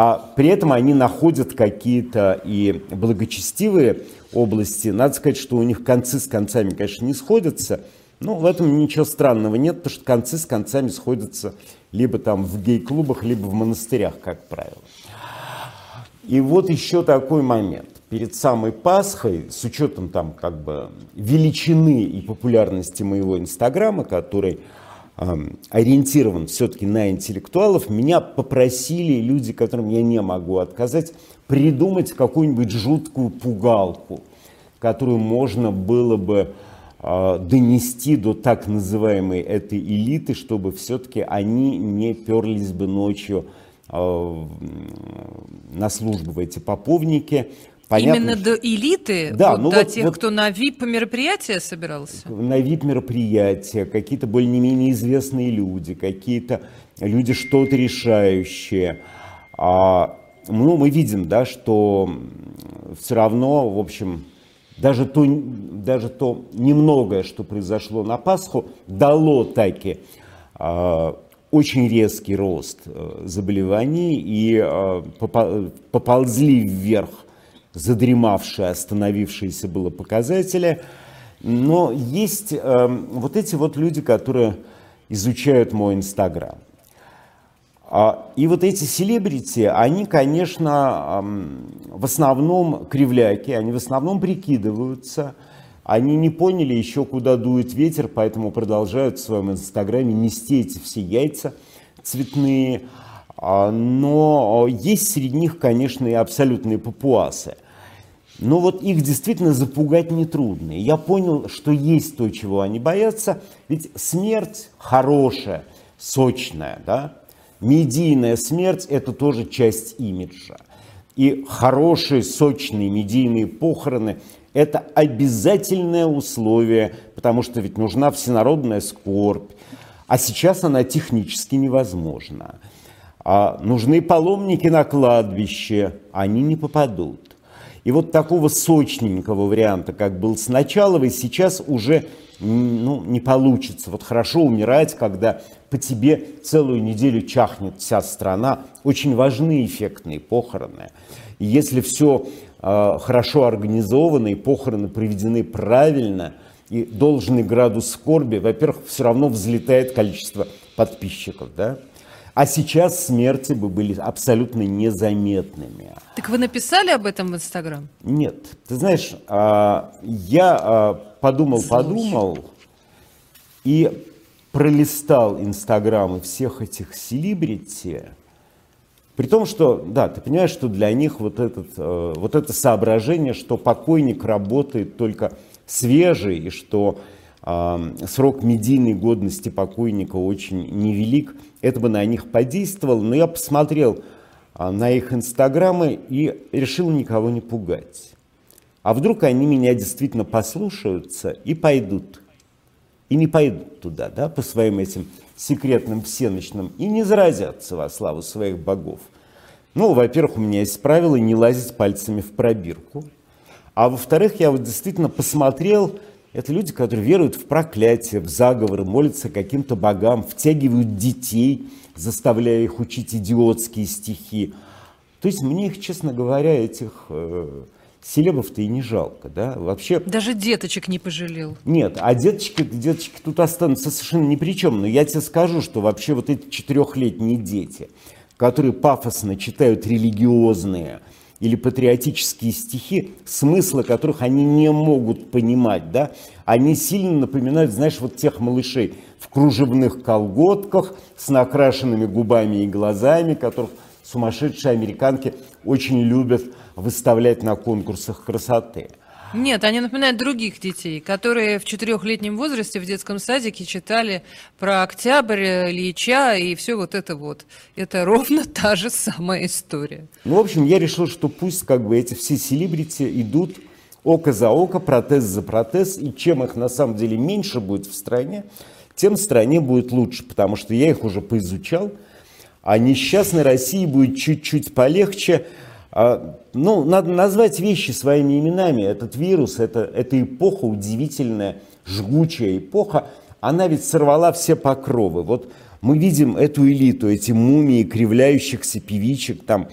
А при этом они находят какие-то и благочестивые области. Надо сказать, что у них концы с концами, конечно, не сходятся, но в этом ничего странного нет, потому что концы с концами сходятся либо там в гей-клубах, либо в монастырях, как правило. И вот еще такой момент. Перед самой Пасхой, с учетом там как бы величины и популярности моего Инстаграма, который ориентирован все-таки на интеллектуалов, меня попросили люди, которым я не могу отказать, придумать какую-нибудь жуткую пугалку, которую можно было бы э, донести до так называемой этой элиты, чтобы все-таки они не перлись бы ночью э, на службу в эти поповники, Понятно, Именно до элиты, да, вот ну до вот, тех, вот, кто на VIP-мероприятия собирался? На VIP-мероприятия, какие-то более-менее известные люди, какие-то люди что-то решающие. А, ну, мы видим, да, что все равно, в общем, даже то, даже то немногое, что произошло на Пасху, дало таки а, очень резкий рост э, заболеваний и а, поползли вверх задремавшие, остановившиеся было показатели. Но есть э, вот эти вот люди, которые изучают мой Инстаграм. А, и вот эти селебрити, они, конечно, в основном кривляки, они в основном прикидываются, они не поняли еще, куда дует ветер, поэтому продолжают в своем инстаграме нести эти все яйца цветные. А, но есть среди них, конечно, и абсолютные папуасы. Но вот их действительно запугать нетрудно. И я понял, что есть то, чего они боятся. Ведь смерть хорошая, сочная, да? Медийная смерть – это тоже часть имиджа. И хорошие, сочные медийные похороны – это обязательное условие, потому что ведь нужна всенародная скорбь, а сейчас она технически невозможна. А нужны паломники на кладбище, они не попадут. И вот такого сочненького варианта, как был с Началовой, сейчас уже ну, не получится. Вот хорошо умирать, когда по тебе целую неделю чахнет вся страна. Очень важны эффектные похороны. И если все э, хорошо организовано и похороны проведены правильно, и должный градус скорби, во-первых, все равно взлетает количество подписчиков, да? А сейчас смерти бы были абсолютно незаметными. Так вы написали об этом в Инстаграм? Нет. Ты знаешь, а, я подумал-подумал и пролистал Инстаграмы всех этих селебрити, при том, что, да, ты понимаешь, что для них вот, этот, э, вот это соображение, что покойник работает только свежий, и что э, срок медийной годности покойника очень невелик, это бы на них подействовало. Но я посмотрел э, на их инстаграмы и решил никого не пугать. А вдруг они меня действительно послушаются и пойдут. И не пойдут туда, да, по своим этим секретным всеночным, и не заразятся во славу своих богов. Ну, во-первых, у меня есть правило не лазить пальцами в пробирку. А во-вторых, я вот действительно посмотрел, это люди, которые веруют в проклятие, в заговоры, молятся каким-то богам, втягивают детей, заставляя их учить идиотские стихи. То есть мне их, честно говоря, этих э, селебов-то и не жалко, да, вообще... Даже деточек не пожалел. Нет, а деточки, деточки тут останутся совершенно ни при чем, но я тебе скажу, что вообще вот эти четырехлетние дети, которые пафосно читают религиозные или патриотические стихи, смысла которых они не могут понимать, да, они сильно напоминают, знаешь, вот тех малышей в кружевных колготках с накрашенными губами и глазами, которых сумасшедшие американки очень любят выставлять на конкурсах красоты. Нет, они напоминают других детей, которые в четырехлетнем возрасте в детском садике читали про Октябрь, Ильича и все вот это вот. Это ровно та же самая история. Ну, в общем, я решил, что пусть как бы эти все селебрити идут око за око, протез за протез, и чем их на самом деле меньше будет в стране, тем стране будет лучше, потому что я их уже поизучал, а несчастной России будет чуть-чуть полегче, ну, надо назвать вещи своими именами. Этот вирус, это, эта эпоха удивительная, жгучая эпоха, она ведь сорвала все покровы. Вот мы видим эту элиту, эти мумии кривляющихся певичек, там,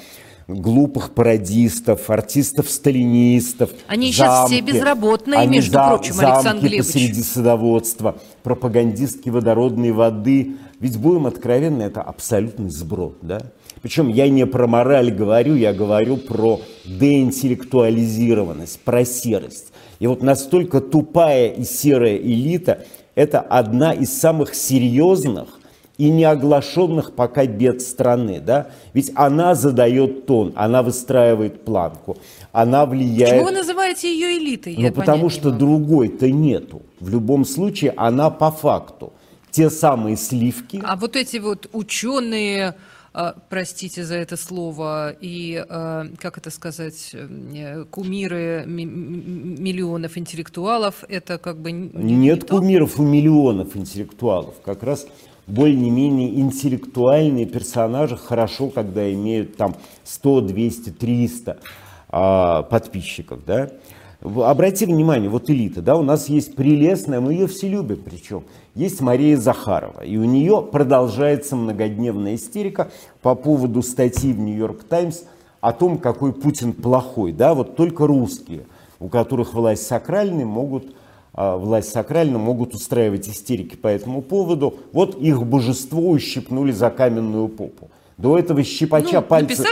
глупых пародистов, артистов-сталинистов. Они замки, сейчас все безработные, они между за, прочим, Александр Глебович. посреди садоводства, пропагандистки водородной воды. Ведь будем откровенны, это абсолютный сброд, да? Причем я не про мораль говорю, я говорю про деинтеллектуализированность, про серость. И вот настолько тупая и серая элита – это одна из самых серьезных и неоглашенных пока бед страны. Да? Ведь она задает тон, она выстраивает планку, она влияет... Почему вы называете ее элитой? Ну, потому что другой-то нету. В любом случае, она по факту. Те самые сливки... А вот эти вот ученые простите за это слово, и, а, как это сказать, э, кумиры миллионов интеллектуалов, это как бы... Не, Нет не кумиров у миллионов интеллектуалов, как раз более-менее интеллектуальные персонажи хорошо, когда имеют там 100, 200, 300 а, подписчиков, да. Обрати внимание, вот элита, да, у нас есть прелестная, мы ее все любим причем, есть Мария Захарова, и у нее продолжается многодневная истерика по поводу статьи в Нью-Йорк Таймс о том, какой Путин плохой, да, вот только русские, у которых власть сакральная, могут а, власть сакральная, могут устраивать истерики по этому поводу. Вот их божество ущипнули за каменную попу. До этого щипача ну, пальцы,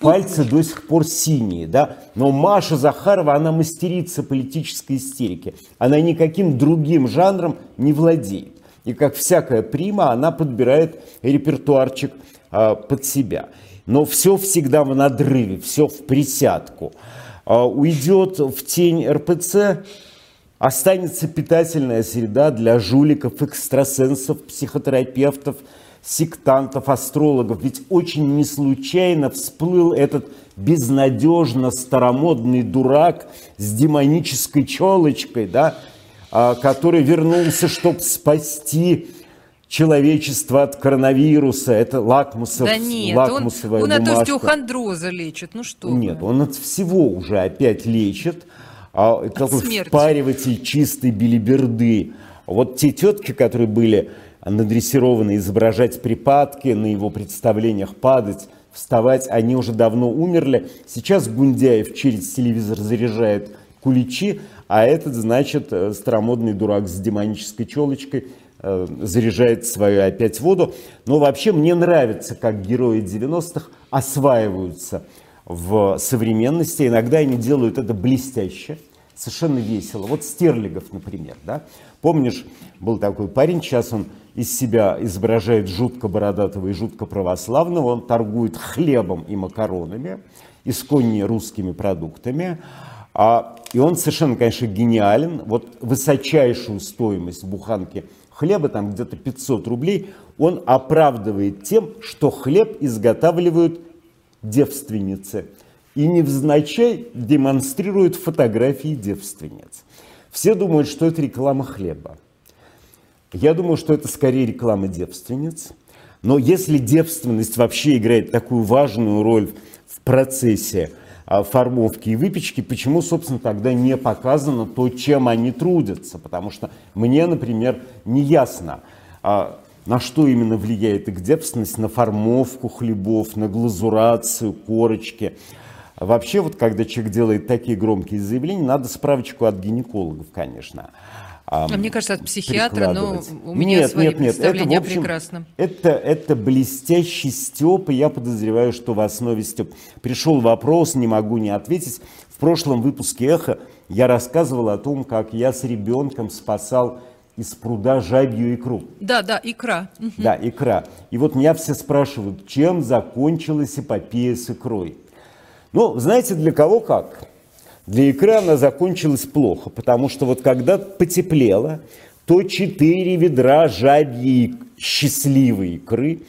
пальцы до сих пор синие, да. Но Маша Захарова, она мастерица политической истерики. Она никаким другим жанром не владеет. И как всякая прима, она подбирает репертуарчик а, под себя. Но все всегда в надрыве, все в присядку. А, уйдет в тень РПЦ, останется питательная среда для жуликов, экстрасенсов, психотерапевтов – сектантов, астрологов. Ведь очень не случайно всплыл этот безнадежно старомодный дурак с демонической челочкой, да, а, который вернулся, чтобы спасти человечество от коронавируса. Это лакмусов, да нет, лакмусовая он, он бумажка. от остеохондроза лечит. Ну что Нет, вы. он от всего уже опять лечит. А, такой смерти. впариватель чистой билиберды. Вот те тетки, которые были надрессированы изображать припадки, на его представлениях падать, вставать, они уже давно умерли. Сейчас Гундяев через телевизор заряжает куличи, а этот, значит, э, старомодный дурак с демонической челочкой э, заряжает свою опять воду. Но вообще мне нравится, как герои 90-х осваиваются в современности. Иногда они делают это блестяще, совершенно весело. Вот Стерлигов, например, да? Помнишь, был такой парень, сейчас он из себя изображает жутко бородатого и жутко православного, он торгует хлебом и макаронами, исконне русскими продуктами, а, и он совершенно, конечно, гениален. Вот высочайшую стоимость буханки хлеба, там где-то 500 рублей, он оправдывает тем, что хлеб изготавливают девственницы. И невзначай демонстрирует фотографии девственниц. Все думают, что это реклама хлеба. Я думаю, что это скорее реклама девственниц. Но если девственность вообще играет такую важную роль в процессе а, формовки и выпечки, почему, собственно, тогда не показано то, чем они трудятся? Потому что мне, например, не ясно, а, на что именно влияет их девственность, на формовку хлебов, на глазурацию, корочки. Вообще, вот когда человек делает такие громкие заявления, надо справочку от гинекологов, конечно. А мне кажется, от психиатра, но у меня нет, свои нет, нет, представления это, в общем, прекрасно. Это, это блестящий степ, и я подозреваю, что в основе степ. Пришел вопрос, не могу не ответить. В прошлом выпуске «Эхо» я рассказывал о том, как я с ребенком спасал из пруда жабью икру. Да, да, икра. Да, икра. И вот меня все спрашивают, чем закончилась эпопея с икрой. Ну, знаете, для кого как? Для икры она закончилась плохо, потому что вот когда потеплело, то четыре ведра жабьей счастливой икры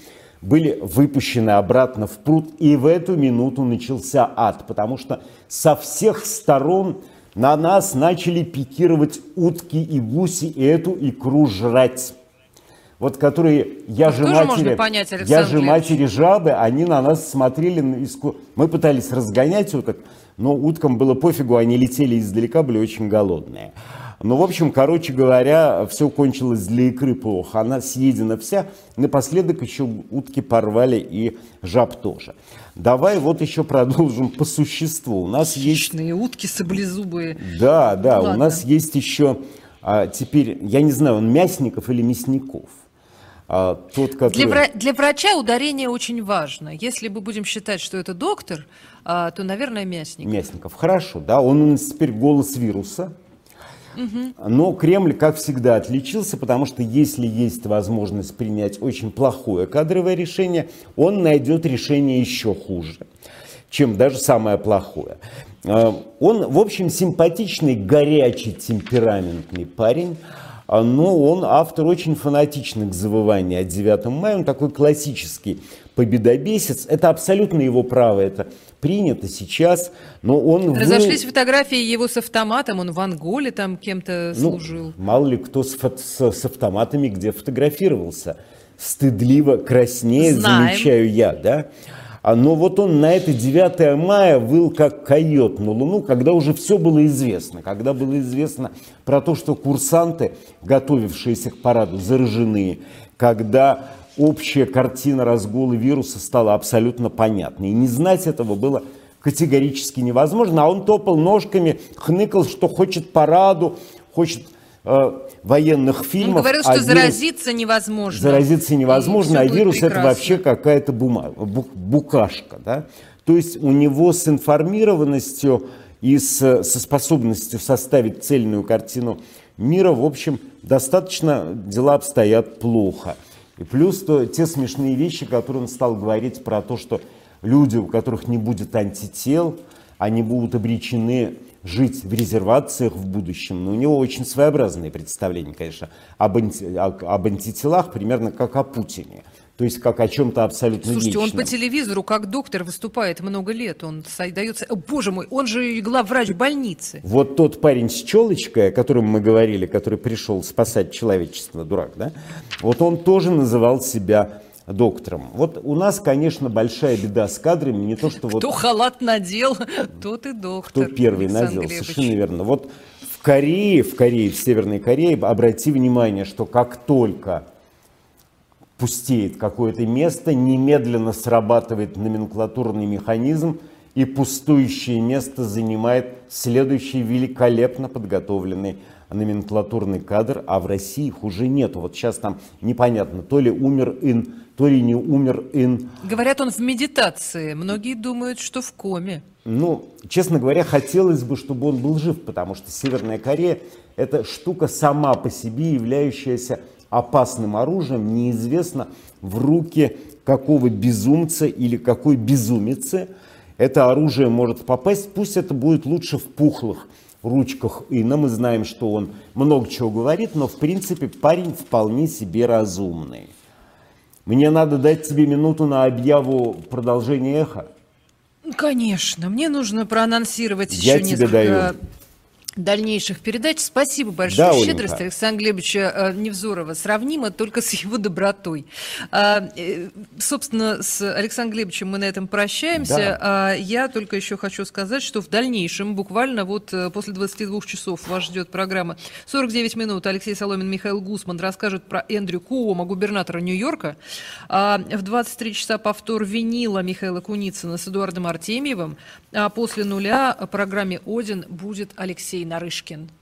были выпущены обратно в пруд, и в эту минуту начался ад, потому что со всех сторон на нас начали пикировать утки и гуси, и эту икру жрать. Вот которые я же матери, понять, я же матери жабы, они на нас смотрели, мы пытались разгонять уток, но уткам было пофигу, они летели издалека, были очень голодные. Ну, в общем, короче говоря, все кончилось для икры плохо. Она съедена вся. Напоследок еще утки порвали и жаб тоже. Давай вот еще продолжим по существу. У нас есть Хищные утки саблезубые. да, да, у Ладно. нас есть еще а, теперь, я не знаю, он Мясников или Мясников. А, тот, который... Для, для врача ударение очень важно. Если мы будем считать, что это доктор, а, то, наверное, мясник. Мясников. Хорошо, да, он у нас теперь голос вируса. Но Кремль, как всегда, отличился, потому что если есть возможность принять очень плохое кадровое решение, он найдет решение еще хуже, чем даже самое плохое. Э, Он, в общем, симпатичный, горячий, темпераментный парень, а, но он автор очень фанатичных завываний от 9 мая, он такой классический победобесец. Это абсолютно его право, это принято сейчас, но он... Разошлись фотографии его с автоматом, он в Анголе там кем-то ну, служил. мало ли кто с, с- с автоматами где фотографировался. Стыдливо краснеет, Знаем. замечаю я, да? А, но вот он на это 9 мая выл как койот на Луну, когда уже все было известно. Когда было известно про то, что курсанты, готовившиеся к параду, заражены. Когда общая картина разгула вируса стала абсолютно понятной. И не знать этого было категорически невозможно. А он топал ножками, хныкал, что хочет параду, хочет э, военных Он фильмов. говорил, а что вирус- заразиться невозможно. Заразиться невозможно, а вирус это прекрасно. вообще какая-то бума- бу- букашка. Да? То есть у него с информированностью и с, со способностью составить цельную картину мира, в общем, достаточно дела обстоят плохо. И плюс то, те смешные вещи, которые он стал говорить про то, что люди, у которых не будет антител, они будут обречены жить в резервациях в будущем. Но у него очень своеобразные представления, конечно, об, анти- об антителах, примерно как о Путине. то есть как о чем-то абсолютно Слушайте, вечном. он по телевизору как доктор выступает много лет, он дается... Боже мой, он же главврач больницы. Вот тот парень с челочкой, о котором мы говорили, который пришел спасать человечество, дурак, да? Вот он тоже называл себя доктором. Вот у нас, конечно, большая беда с кадрами, не то что Кто вот... халат надел, тот и доктор. Кто первый Александр надел, Глебович. совершенно верно. Вот в Корее, в Корее, в Северной Корее, обрати внимание, что как только пустеет какое-то место, немедленно срабатывает номенклатурный механизм, и пустующее место занимает следующий великолепно подготовленный номенклатурный кадр, а в России их уже нету. Вот сейчас там непонятно, то ли умер ин, то ли не умер ин. Говорят, он в медитации. Многие думают, что в коме. Ну, честно говоря, хотелось бы, чтобы он был жив, потому что Северная Корея – это штука сама по себе, являющаяся опасным оружием, неизвестно в руки какого безумца или какой безумицы это оружие может попасть. Пусть это будет лучше в пухлых ручках Инна. Мы знаем, что он много чего говорит, но в принципе парень вполне себе разумный. Мне надо дать тебе минуту на объяву продолжения. Ну, Конечно, мне нужно проанонсировать Я еще тебе несколько даю. Дальнейших передач. Спасибо большое. Да, Оленька. Щедрость Александра Глебовича э, Невзорова сравнима только с его добротой. А, э, собственно, с Александром Глебовичем мы на этом прощаемся. Да. А я только еще хочу сказать, что в дальнейшем, буквально вот э, после 22 часов вас ждет программа 49 минут. Алексей Соломин, Михаил Гусман расскажут про Эндрю Куома, губернатора Нью-Йорка. А в 23 часа повтор винила Михаила Куницына с Эдуардом Артемьевым. А после нуля программе «Один» будет Алексей Нарышкин.